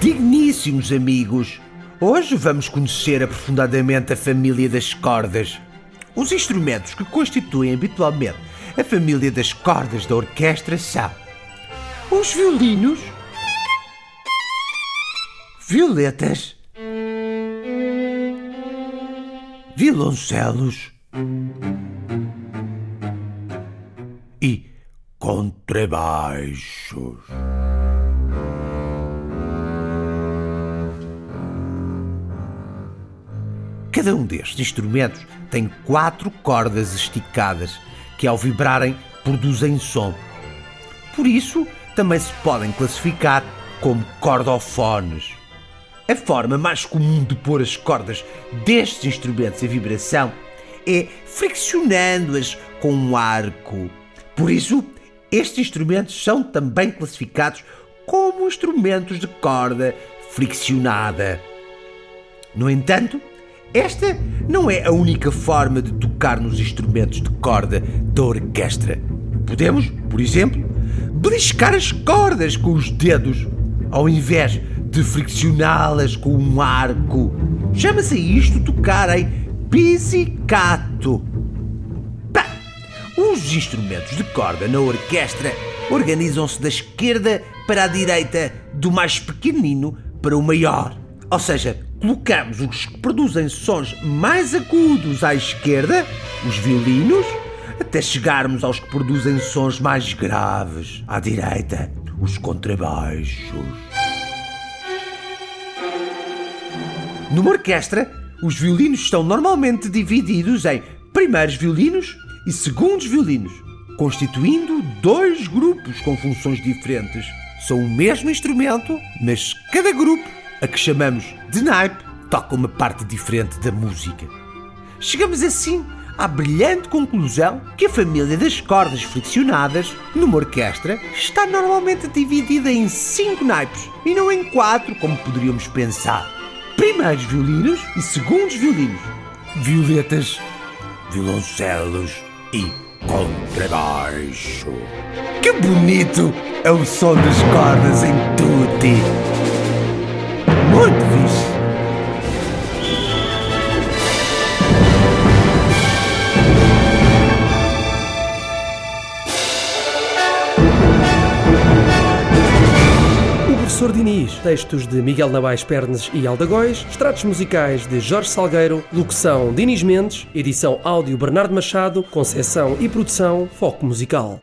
Caríssimos amigos, hoje vamos conhecer aprofundadamente a família das cordas. Os instrumentos que constituem habitualmente a família das cordas da orquestra são os violinos, violetas, violoncelos e contrabaixos. Cada um destes instrumentos tem quatro cordas esticadas que, ao vibrarem, produzem som. Por isso, também se podem classificar como cordofones. A forma mais comum de pôr as cordas destes instrumentos em vibração é friccionando-as com um arco. Por isso, estes instrumentos são também classificados como instrumentos de corda friccionada. No entanto, esta não é a única forma de tocar nos instrumentos de corda da orquestra. Podemos, por exemplo, beliscar as cordas com os dedos, ao invés de friccioná-las com um arco. Chama-se isto tocar em pizzicato. Pá, os instrumentos de corda na orquestra organizam-se da esquerda para a direita, do mais pequenino para o maior. Ou seja, colocamos os que produzem sons mais agudos à esquerda, os violinos, até chegarmos aos que produzem sons mais graves à direita, os contrabaixos. Numa orquestra, os violinos estão normalmente divididos em primeiros violinos e segundos violinos, constituindo dois grupos com funções diferentes. São o mesmo instrumento, mas cada grupo a que chamamos de naipe, toca uma parte diferente da música. Chegamos assim à brilhante conclusão que a família das cordas friccionadas, numa orquestra, está normalmente dividida em cinco naipes e não em quatro, como poderíamos pensar. Primeiros violinos e segundos violinos, violetas, violoncelos e contrabaixo. Que bonito é o som das cordas em tutti! Professor Diniz, textos de Miguel Nabais Pernes e Aldagóis, extratos musicais de Jorge Salgueiro, locução Diniz Mendes, edição áudio Bernardo Machado, concessão e produção Foco Musical.